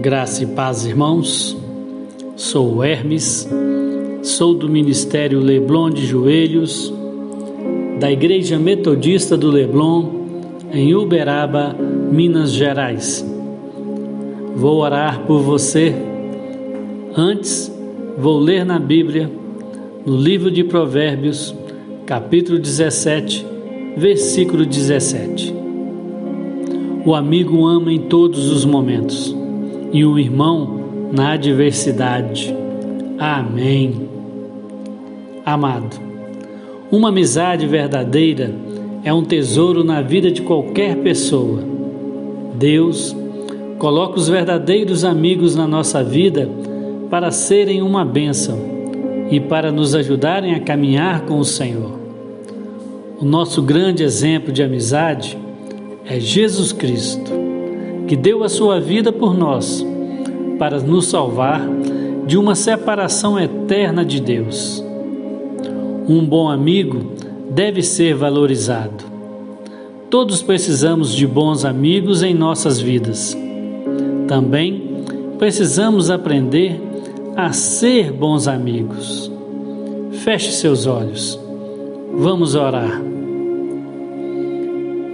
Graça e paz, irmãos. Sou Hermes, sou do Ministério Leblon de Joelhos, da Igreja Metodista do Leblon, em Uberaba, Minas Gerais. Vou orar por você. Antes, vou ler na Bíblia, no livro de Provérbios, capítulo 17, versículo 17. O amigo ama em todos os momentos e o irmão na adversidade. Amém. Amado, uma amizade verdadeira é um tesouro na vida de qualquer pessoa. Deus coloca os verdadeiros amigos na nossa vida para serem uma bênção e para nos ajudarem a caminhar com o Senhor. O nosso grande exemplo de amizade é Jesus Cristo, que deu a sua vida por nós para nos salvar de uma separação eterna de Deus. Um bom amigo deve ser valorizado. Todos precisamos de bons amigos em nossas vidas. Também precisamos aprender a ser bons amigos. Feche seus olhos. Vamos orar.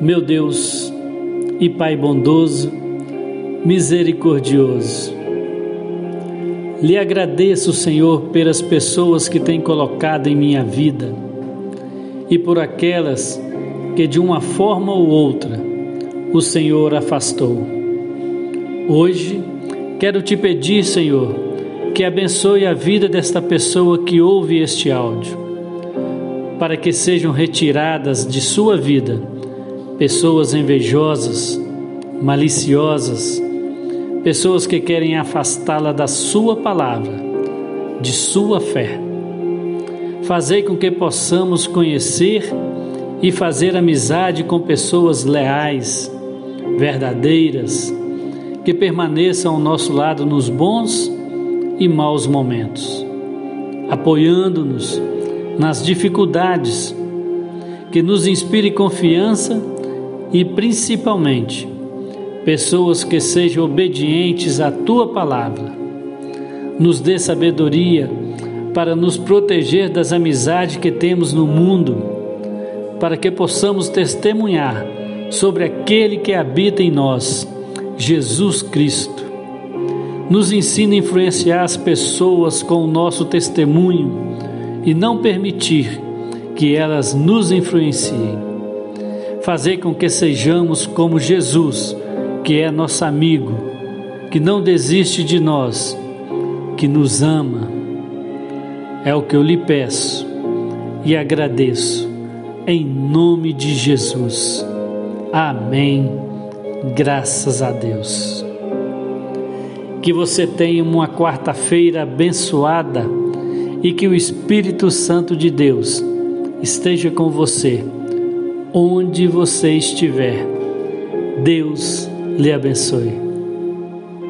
Meu Deus e Pai bondoso, misericordioso, lhe agradeço, Senhor, pelas pessoas que tem colocado em minha vida e por aquelas que de uma forma ou outra o Senhor afastou. Hoje quero te pedir, Senhor, que abençoe a vida desta pessoa que ouve este áudio, para que sejam retiradas de sua vida pessoas invejosas, maliciosas, pessoas que querem afastá-la da Sua palavra, de Sua fé. Fazei com que possamos conhecer e fazer amizade com pessoas leais, verdadeiras, que permaneçam ao nosso lado nos bons e maus momentos, apoiando-nos nas dificuldades, que nos inspire confiança e principalmente pessoas que sejam obedientes à tua palavra. Nos dê sabedoria para nos proteger das amizades que temos no mundo, para que possamos testemunhar sobre aquele que habita em nós, Jesus Cristo. Nos ensina a influenciar as pessoas com o nosso testemunho e não permitir que elas nos influenciem. Fazer com que sejamos como Jesus que é nosso amigo, que não desiste de nós, que nos ama. É o que eu lhe peço e agradeço, em nome de Jesus. Amém. Graças a Deus. Que você tenha uma quarta-feira abençoada e que o Espírito Santo de Deus esteja com você, onde você estiver. Deus lhe abençoe.